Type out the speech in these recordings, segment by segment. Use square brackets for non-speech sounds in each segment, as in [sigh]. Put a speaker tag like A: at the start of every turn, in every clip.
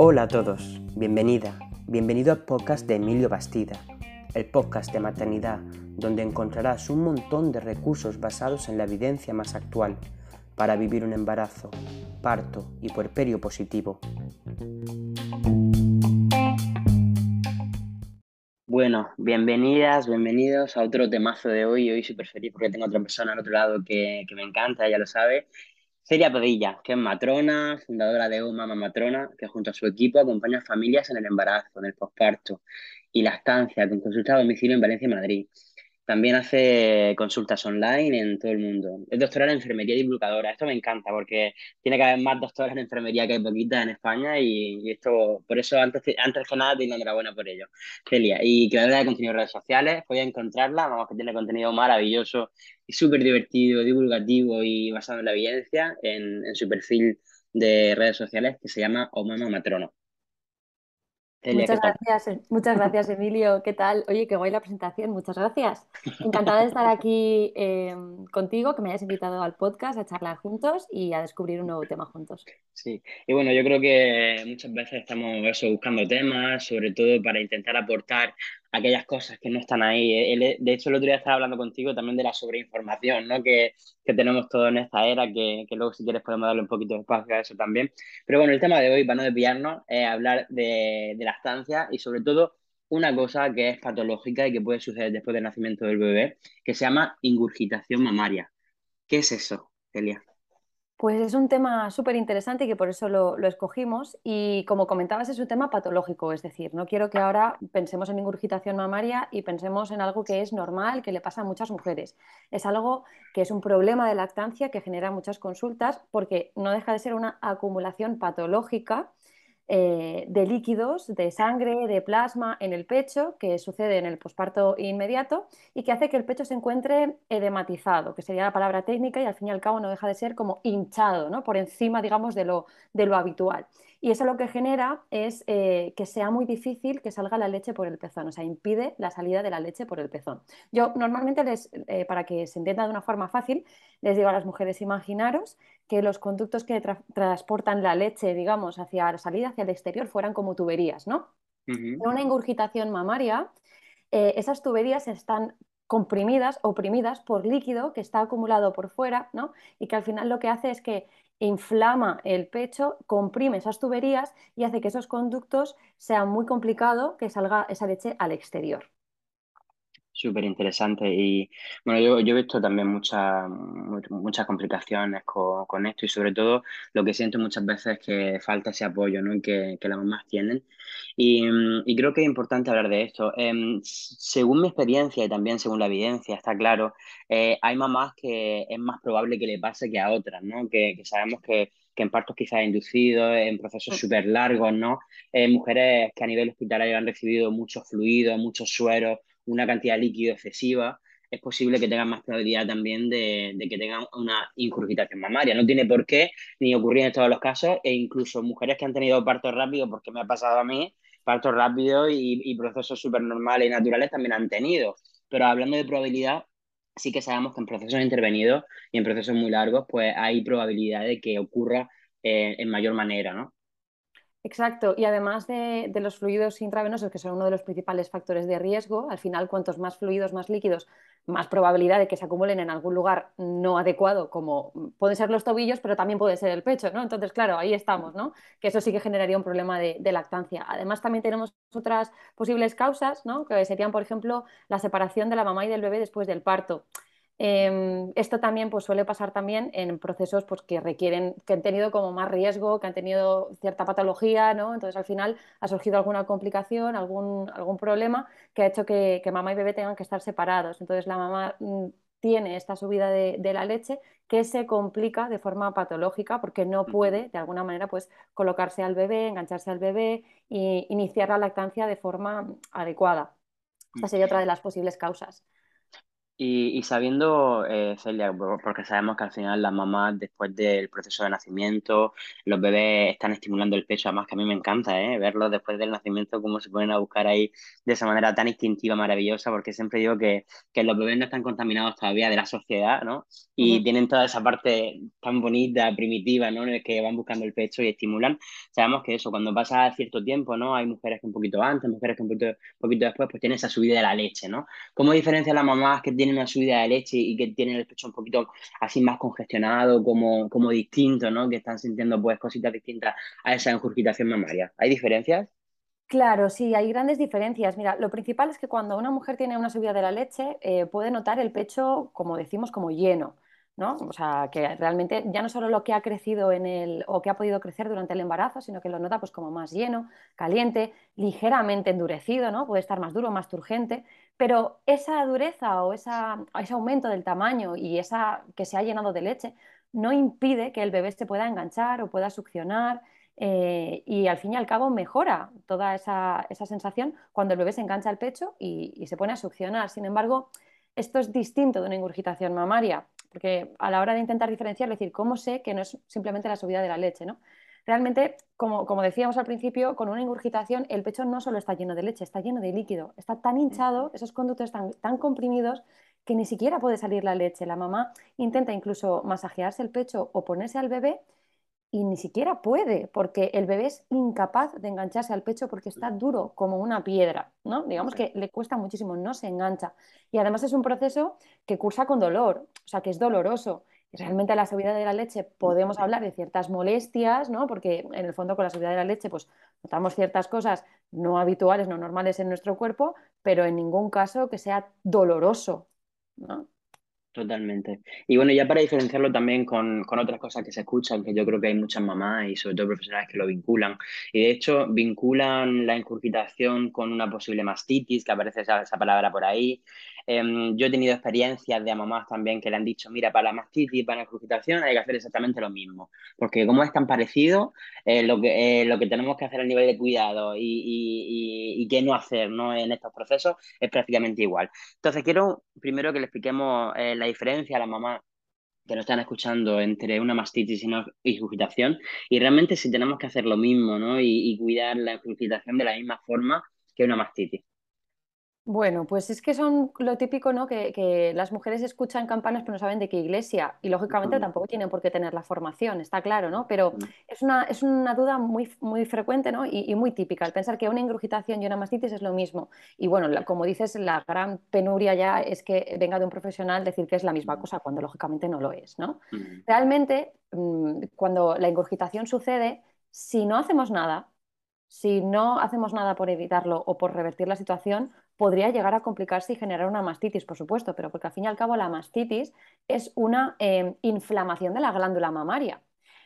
A: Hola a todos, bienvenida, bienvenido al podcast de Emilio Bastida, el podcast de maternidad donde encontrarás un montón de recursos basados en la evidencia más actual para vivir un embarazo, parto y puerperio positivo. Bueno, bienvenidas, bienvenidos a otro temazo de hoy. Hoy súper feliz porque tengo otra persona al otro lado que, que me encanta, ella lo sabe. Celia Padilla, que es matrona, fundadora de Mama Matrona, que junto a su equipo acompaña a familias en el embarazo, en el posparto y la estancia con consulta a domicilio en Valencia y Madrid. También hace consultas online en todo el mundo. Es doctora en enfermería divulgadora. Esto me encanta porque tiene que haber más doctoras en enfermería que hay poquitas en España y, esto, por eso antes, antes que nada, te doy enhorabuena por ello. Celia, y creadora de contenido en redes sociales, a encontrarla, vamos, que tiene contenido maravilloso y súper divertido, divulgativo y basado en la evidencia en, en, su perfil de redes sociales que se llama Omama Matrono.
B: Muchas gracias, muchas gracias Emilio, ¿qué tal? Oye, qué guay la presentación, muchas gracias. Encantada de estar aquí eh, contigo, que me hayas invitado al podcast a charlar juntos y a descubrir un nuevo tema juntos.
A: Sí, y bueno, yo creo que muchas veces estamos eso, buscando temas, sobre todo para intentar aportar aquellas cosas que no están ahí. de hecho, el otro día estaba hablando contigo también de la sobreinformación ¿no? que, que tenemos todos en esta era, que, que, luego si quieres podemos darle un poquito de espacio a eso también. Pero bueno, el tema de hoy, para no desviarnos, es hablar de, de estancia y sobre todo una cosa que es patológica y que puede suceder después del nacimiento del bebé, que se llama ingurgitación mamaria. ¿Qué es eso, Celia?
B: Pues es un tema súper interesante y que por eso lo, escogimos. Y como comentabas, es un tema patológico, es decir, no quiero que ahora pensemos en ingurgitación mamaria y pensemos en algo que es normal, que le pasa a muchas mujeres. Es algo que es un problema de lactancia que genera muchas consultas porque no deja de ser una acumulación patológica eh, de líquidos, de sangre, de plasma en el pecho, que sucede en el posparto inmediato y que hace que el pecho se encuentre edematizado, que sería la palabra técnica y al fin y al cabo no deja de ser como hinchado, ¿no? por encima, digamos, de lo, de lo habitual. Y eso lo que genera es eh, que sea muy difícil que salga la leche por el pezón, o sea, impide la salida de la leche por el pezón. Yo normalmente, les, eh, para que se entienda de una forma fácil, les digo a las mujeres, imaginaros que los conductos que transportan la leche, digamos, hacia la salida, hacia el exterior, fueran como tuberías, ¿no? En una ingurgitación mamaria, eh, esas tuberías están comprimidas, oprimidas por líquido que está acumulado por fuera, ¿no? Y que al final lo que hace es que inflama el pecho, comprime esas tuberías y hace que esos conductos sea muy complicado que salga esa leche al exterior.
A: Súper interesante. Y bueno, yo, yo, he visto también muchas, muchas complicaciones con, esto y sobre todo lo que siento muchas veces es que falta ese apoyo ¿no? que, que las mamás tienen. Y, y, creo que es importante hablar de esto. Em, según mi experiencia y también según la evidencia, está claro, eh, hay mamás que es más probable que le pase que a otras, ¿no? Que, que sabemos que, que en partos quizás inducidos, en procesos mm. súper largos, ¿no? Eh, mujeres que a nivel hospitalario han recibido muchos fluidos, muchos sueros una cantidad de líquido excesiva, es posible que tengan más probabilidad también de, que tengan una incurgitación mamaria. No tiene por qué ni ocurrir en todos los casos, e incluso mujeres que han tenido partos rápidos, porque me ha pasado a mí, partos rápidos y, y procesos súper normales y naturales también han tenido. Pero hablando de probabilidad, sí que sabemos que en procesos intervenidos y en procesos muy largos, pues hay probabilidad de que ocurra eh, en mayor manera, ¿no?
B: Exacto, y además de, los fluidos intravenosos, que son uno de los principales factores de riesgo, al final cuantos más fluidos, más líquidos, más probabilidad de que se acumulen en algún lugar no adecuado, como pueden ser los tobillos, pero también puede ser el pecho, ¿no? Entonces, claro, ahí estamos, ¿no? Que eso sí que generaría un problema de, de lactancia. Además, también tenemos otras posibles causas, ¿no? Que serían, por ejemplo, la separación de la mamá y del bebé después del parto. Em, esto también pues, suele pasar también en procesos pues, que requieren, que han tenido como más riesgo, que han tenido cierta patología, ¿no? Entonces al final ha surgido alguna complicación, algún, algún problema que ha hecho que, mamá y bebé tengan que estar separados. Entonces la mamá mm, tiene esta subida de, la leche que se complica de forma patológica porque no puede de alguna manera pues colocarse al bebé, engancharse al bebé e iniciar la lactancia de forma adecuada. Esta sería otra de las posibles causas.
A: Y, y sabiendo, eh, Celia, por- porque sabemos que al final las mamás, después del proceso de nacimiento, los bebés están estimulando el pecho, además que a mí me encanta, ¿eh? Verlos después del nacimiento, cómo se ponen a buscar ahí de esa manera tan instintiva, maravillosa, porque siempre digo que, que los bebés no están contaminados todavía de la sociedad, ¿no? Y
B: Ujú.
A: tienen toda esa parte tan bonita, primitiva, ¿no? En el que van buscando el pecho y estimulan. Sabemos que eso, cuando pasa cierto tiempo, ¿no? Hay mujeres que un poquito antes, mujeres que un poquito, un poquito después, pues tienen esa subida de la leche, ¿no? ¿Cómo diferencia las mamás que tienen una subida de leche y que tienen el pecho un poquito así más congestionado, como, como distinto, ¿no? Que están sintiendo pues cositas distintas a esa engurgitación mamaria. ¿Hay diferencias?
B: Claro, sí, hay grandes diferencias. Mira, lo principal es que cuando una mujer tiene una subida de la leche, eh, puede notar el pecho, como decimos, como lleno, ¿no? O sea, que realmente ya no solo lo que ha crecido en el, o que ha podido crecer durante el embarazo, sino que lo nota pues como más lleno, caliente, ligeramente endurecido, ¿no? Puede estar más duro, más turgente, pero esa dureza o ese aumento del tamaño y esa que se ha llenado de leche no impide que el bebé se pueda enganchar o pueda succionar eh, y al fin y al cabo mejora toda esa, esa, sensación cuando el bebé se engancha al pecho y, se pone a succionar. Sin embargo, esto es distinto de una ingurgitación mamaria, porque a la hora de intentar diferenciar, es decir, ¿cómo sé que no es simplemente la subida de la leche? ¿no? Realmente, como, como, decíamos al principio, con una ingurgitación el pecho no solo está lleno de leche, está lleno de líquido, está tan hinchado, esos conductos están tan comprimidos que ni siquiera puede salir la leche. La mamá intenta incluso masajearse el pecho o ponerse al bebé y ni siquiera puede, porque el bebé es incapaz de engancharse al pecho porque está duro como una piedra, ¿no? Digamos que le cuesta muchísimo, no se engancha. Y además es un proceso que cursa con dolor, o sea, que es doloroso. Realmente la subida de la leche podemos hablar de ciertas molestias, ¿no? Porque en el fondo con la subida de la leche pues notamos ciertas cosas no habituales, no normales en nuestro cuerpo, pero en ningún caso que sea doloroso, ¿no?
A: Totalmente. Y bueno, ya para diferenciarlo también con, con otras cosas que se escuchan, que yo creo que hay muchas mamás y sobre todo profesionales que lo vinculan. Y de hecho, vinculan la incurgitación con una posible mastitis, que aparece esa, palabra por ahí. Em, yo he tenido experiencias de mamás también que le han dicho, mira, para la mastitis, para la incurgitación hay que hacer exactamente lo mismo. Porque como es tan parecido, eh, lo que, eh, lo que tenemos que hacer a nivel de cuidado y, y, y, y qué no hacer ¿no? en estos procesos es prácticamente igual. Entonces, quiero primero que le expliquemos eh, la diferencia a la mamá que nos están escuchando entre una mastitis y una ingurgitación y realmente si tenemos que hacer lo mismo, ¿no? Y, cuidar la ingurgitación de la misma forma que una mastitis.
B: Bueno, pues es que son lo típico, ¿no? Que, que, las mujeres escuchan campanas pero no saben de qué iglesia y lógicamente tampoco tienen por qué tener la formación, está claro, ¿no? Pero es una, es una duda muy, muy frecuente, ¿no? Y, y, muy típica, el pensar que una ingurgitación y una mastitis es lo mismo. Y bueno, la, como dices, la gran penuria ya es que venga de un profesional decir que es la misma cosa cuando lógicamente no lo es, ¿no? Realmente, mmm, cuando la ingurgitación sucede, si no hacemos nada, si no hacemos nada por evitarlo o por revertir la situación, podría llegar a complicarse y generar una mastitis, por supuesto, pero porque al fin y al cabo la mastitis es una eh, inflamación de la glándula mamaria,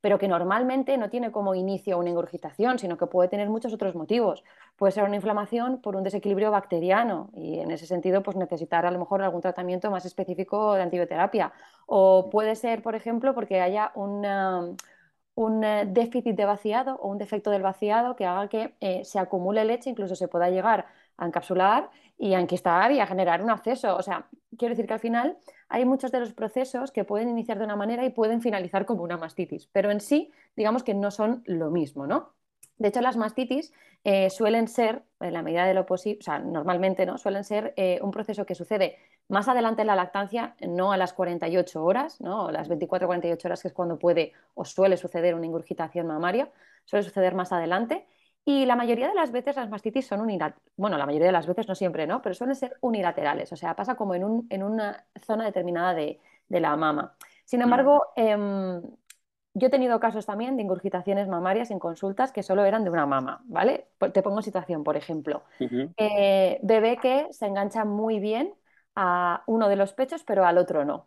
B: pero que normalmente no tiene como inicio una ingurgitación, sino que puede tener muchos otros motivos. Puede ser una inflamación por un desequilibrio bacteriano y en ese sentido pues necesitar a lo mejor algún tratamiento más específico de antibioterapia. O puede ser, por ejemplo, porque haya una un eh, déficit de vaciado o un defecto del vaciado que haga que eh, se acumule leche, incluso se pueda llegar a encapsular y a enquistar y a generar un acceso. O sea, quiero decir que al final hay muchos de los procesos que pueden iniciar de una manera y pueden finalizar como una mastitis, pero en sí, digamos que no son lo mismo, ¿no? De hecho, las mastitis eh, suelen ser, en la medida de lo posible, o sea, normalmente, ¿no? Suelen ser un proceso que sucede más adelante en la lactancia, no a las 48 horas, ¿no? O las 24-48 horas, que es cuando puede o suele suceder una ingurgitación mamaria, suele suceder más adelante. Y la mayoría de las veces las mastitis son unilaterales. Bueno, la mayoría de las veces, no siempre, ¿no? Pero suelen ser unilaterales, o sea, pasa como en, un, en una zona determinada de, de la mama. Sin embargo, eh, yo he tenido casos también de ingurgitaciones mamarias en consultas que solo eran de una mama, ¿vale? Te pongo situación, por ejemplo.
A: Uh -huh.
B: eh, bebé que se engancha muy bien a uno de los pechos, pero al otro no.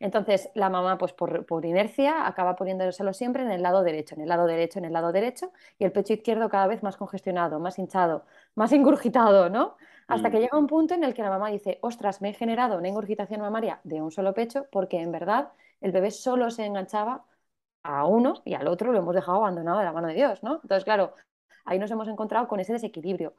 B: Entonces, la mamá, pues por, por, inercia, acaba poniéndoselo siempre en el lado derecho, en el lado derecho, en el lado derecho, y el pecho izquierdo cada vez más congestionado, más hinchado, más ingurgitado, ¿no? Hasta que llega un punto en el que la mamá dice, ostras, me he generado una ingurgitación mamaria de un solo pecho porque en verdad el bebé solo se enganchaba a uno y al otro lo hemos dejado abandonado de la mano de Dios, ¿no? Entonces, claro, ahí nos hemos encontrado con ese desequilibrio.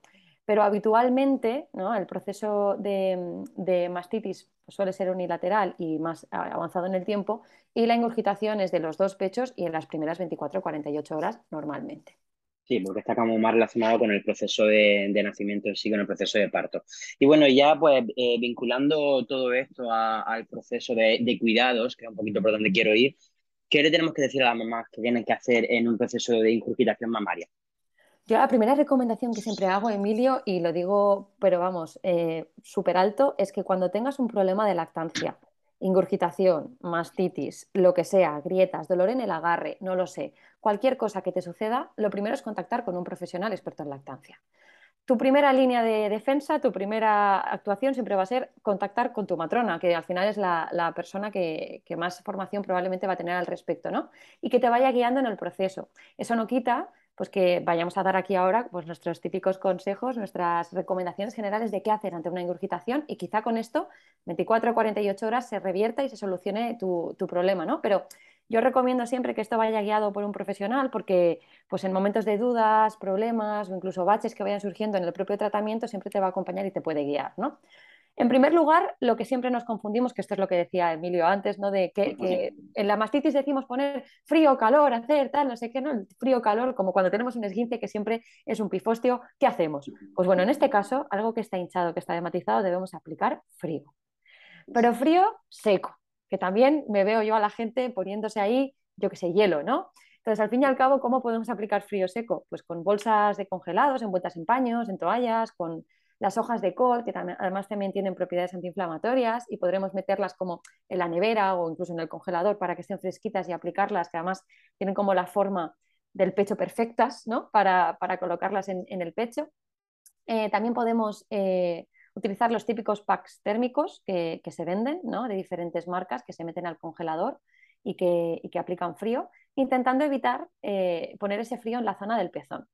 B: Pero habitualmente ¿no? el proceso de, mastitis suele ser unilateral y más avanzado en el tiempo y la ingurgitación es de los dos pechos y en las primeras 24 o 48 horas normalmente.
A: Sí, porque está como más relacionado con el proceso de, nacimiento en sí, con el proceso de parto. Y bueno, ya pues eh, vinculando todo esto al proceso de, de, cuidados, que es un poquito por donde quiero ir, ¿qué le tenemos que decir a las mamás que tienen que hacer en un proceso de ingurgitación mamaria?
B: Yo la primera recomendación que siempre hago, Emilio, y lo digo, pero vamos, eh, súper alto, es que cuando tengas un problema de lactancia, ingurgitación, mastitis, lo que sea, grietas, dolor en el agarre, no lo sé, cualquier cosa que te suceda, lo primero es contactar con un profesional experto en lactancia. Tu primera línea de defensa, tu primera actuación siempre va a ser contactar con tu matrona, que al final es la, persona que, que, más formación probablemente va a tener al respecto, ¿no? Y que te vaya guiando en el proceso. Eso no quita pues que vayamos a dar aquí ahora pues nuestros típicos consejos, nuestras recomendaciones generales de qué hacer ante una ingurgitación y quizá con esto 24 o 48 horas se revierta y se solucione tu, problema, ¿no? Pero yo recomiendo siempre que esto vaya guiado por un profesional porque pues en momentos de dudas, problemas o incluso baches que vayan surgiendo en el propio tratamiento siempre te va a acompañar y te puede guiar, ¿no? En primer lugar, lo que siempre nos confundimos, que esto es lo que decía Emilio antes, ¿no? De que, en la mastitis decimos poner frío, calor, hacer tal, no sé qué, ¿no? frío, calor, como cuando tenemos un esguince que siempre es un pifostio, ¿qué hacemos? Pues bueno, en este caso, algo que está hinchado, que está dematizado, debemos aplicar frío. Pero frío seco, que también me veo yo a la gente poniéndose ahí, yo que sé, hielo, ¿no? Entonces, al fin y al cabo, ¿cómo podemos aplicar frío seco? Pues con bolsas de congelados, envueltas en paños, en toallas, con las hojas de col, que además también tienen propiedades antiinflamatorias y podremos meterlas como en la nevera o incluso en el congelador para que estén fresquitas y aplicarlas, que además tienen como la forma del pecho perfectas, ¿no? Para, colocarlas en, el pecho. Eh, también podemos eh, utilizar los típicos packs térmicos que, se venden, ¿no? De diferentes marcas que se meten al congelador y que, que aplican frío, intentando evitar eh, poner ese frío en la zona del pezón.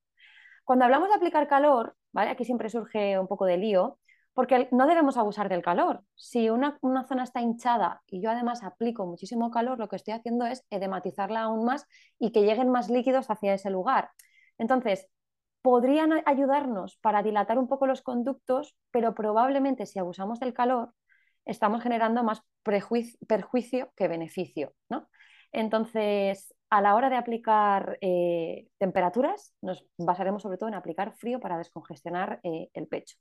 B: Cuando hablamos de aplicar calor, ¿vale? aquí siempre surge un poco de lío, porque no debemos abusar del calor. Si una, zona está hinchada y yo además aplico muchísimo calor, lo que estoy haciendo es edematizarla aún más y que lleguen más líquidos hacia ese lugar. Entonces, podrían ayudarnos para dilatar un poco los conductos, pero probablemente si abusamos del calor, estamos generando más perjuicio que beneficio. ¿no? Entonces, a la hora de aplicar eh, temperaturas, nos basaremos sobre todo en aplicar frío para descongestionar eh, el pecho.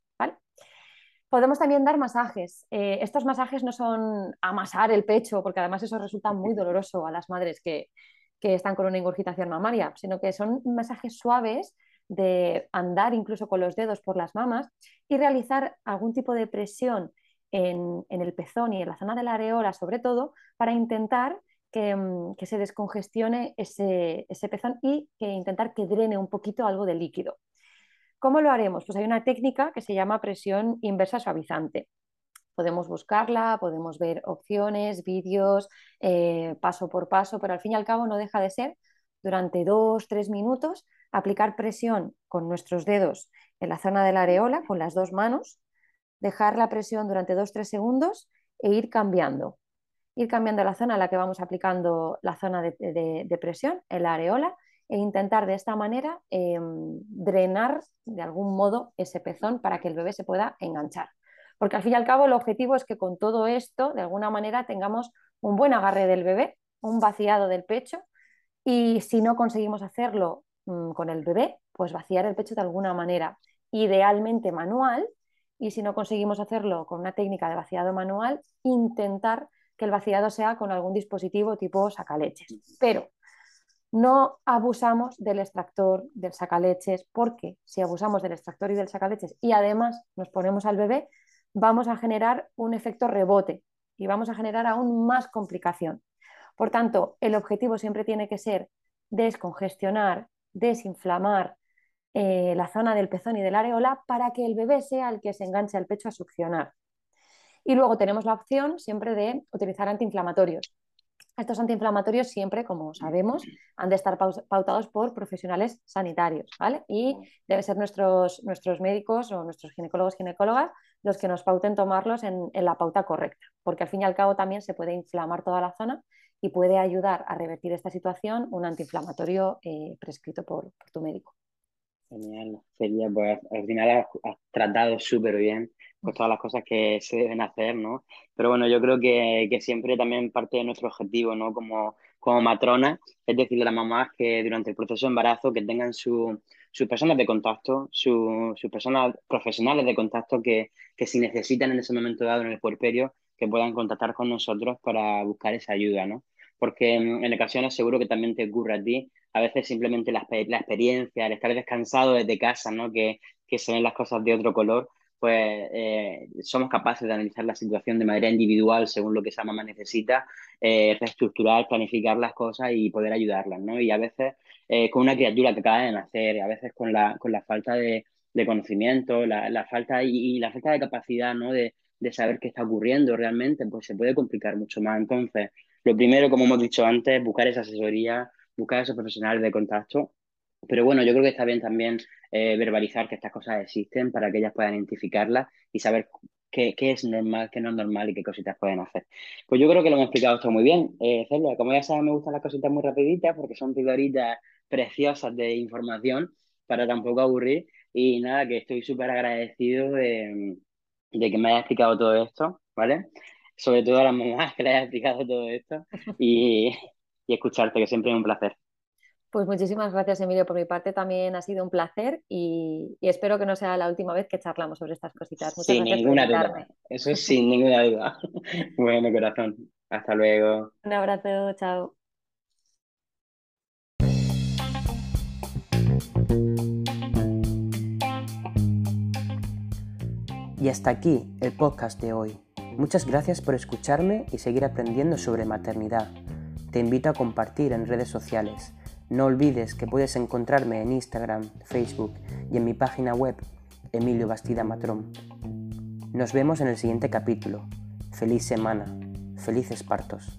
B: Podemos también dar masajes. Eh, estos masajes no son amasar el pecho, porque además eso resulta muy [laughs] doloroso a las madres que, están con una ingurgitación mamaria, sino que son masajes suaves de andar incluso con los dedos por las mamas y realizar algún tipo de presión en, en el pezón y en la zona de la areola, sobre todo, para intentar Mm, que, se descongestione ese, pezón y que intentar que drene un poquito algo de líquido. ¿Cómo lo haremos? Pues hay una técnica que se llama presión inversa suavizante. Podemos buscarla, podemos ver opciones, vídeos, eh, paso por paso, pero al fin y al cabo no deja de ser durante dos, tres minutos aplicar presión con nuestros dedos en la zona de la areola, con las dos manos, dejar la presión durante dos, tres segundos e ir cambiando ir cambiando la zona a la que vamos aplicando la zona de, presión, en la areola, e intentar de esta manera em, drenar de algún modo ese pezón para que el bebé se pueda enganchar. Porque al fin y al cabo el objetivo es que con todo esto, de alguna manera, tengamos un buen agarre del bebé, un vaciado del pecho, y si no conseguimos hacerlo mm, con el bebé, pues vaciar el pecho de alguna manera, idealmente manual, y si no conseguimos hacerlo con una técnica de vaciado manual, intentar que el vaciado sea con algún dispositivo tipo sacaleches. Pero no abusamos del extractor, del sacaleches, porque si abusamos del extractor y del sacaleches y además nos ponemos al bebé, vamos a generar un efecto rebote y vamos a generar aún más complicación. Por tanto, el objetivo siempre tiene que ser descongestionar, desinflamar eh, la zona del pezón y del areola para que el bebé sea el que se enganche al pecho a succionar. Y luego tenemos la opción siempre de utilizar antiinflamatorios. Estos antiinflamatorios siempre, como sabemos, han de estar pautados por profesionales sanitarios, ¿vale? Y deben ser nuestros, nuestros médicos o nuestros ginecólogos, ginecólogas, los que nos pauten tomarlos en, la pauta correcta, porque al fin y al cabo también se puede inflamar toda la zona y puede ayudar a revertir esta situación un antiinflamatorio eh, prescrito por tu médico.
A: Genial, sería pues al final has, tratado súper bien con todas las cosas que se deben hacer, ¿no? Pero bueno, yo creo que, que siempre también parte de nuestro objetivo, ¿no? Como, como matrona, es decirle a las mamás que durante el proceso de embarazo que tengan su, sus personas de contacto, su, sus personas profesionales de contacto que, que si necesitan en ese momento dado en el puerperio, que puedan contactar con nosotros para buscar esa ayuda, ¿no? Porque mm, en ocasiones seguro que también te ocurre a ti, a veces simplemente la, la experiencia, el estar descansado desde casa, ¿no? Que, que se ven las cosas de otro color, pues eh, somos capaces de analizar la situación de manera individual según lo que esa mamá necesita, eh, reestructurar, planificar las cosas y poder ayudarlas, ¿no? Y a veces eh, con una criatura que acaba de nacer, a veces con la, con la falta de, de conocimiento, la, la, falta y, la falta de capacidad, ¿no? De, de saber qué está ocurriendo realmente, pues se puede complicar mucho más. Entonces, lo primero, como hemos dicho antes, buscar esa asesoría, buscar esos profesionales de contacto pero bueno, yo creo que está bien también eh, verbalizar que estas cosas existen para que ellas puedan identificarlas y saber qué, es normal, qué no es normal y qué cositas pueden hacer. Pues yo creo que lo hemos explicado esto muy bien. Eh, Celia, como ya sabes, me gustan las cositas muy rapiditas porque son pildoritas preciosas de información para tampoco aburrir. Y nada, que estoy súper agradecido de, de, que me hayas explicado todo esto, ¿vale? Sobre todo a las mamás [laughs] que le hayas explicado todo esto y, y escucharte, que siempre es un placer.
B: Pues muchísimas gracias, Emilio. Por mi parte también ha sido un placer y, espero que no sea la última vez que charlamos sobre estas cositas.
A: Muchas sin ninguna duda. Eso es sin ninguna duda. [laughs] bueno, corazón. Hasta luego.
B: Un abrazo. Chao.
C: Y hasta aquí el podcast de hoy. Muchas gracias por escucharme y seguir aprendiendo sobre maternidad. Te invito a compartir en redes sociales no olvides que puedes encontrarme en Instagram, Facebook y en mi página web Emilio Bastida Matrón. Nos vemos en el siguiente capítulo. Feliz semana. Felices partos.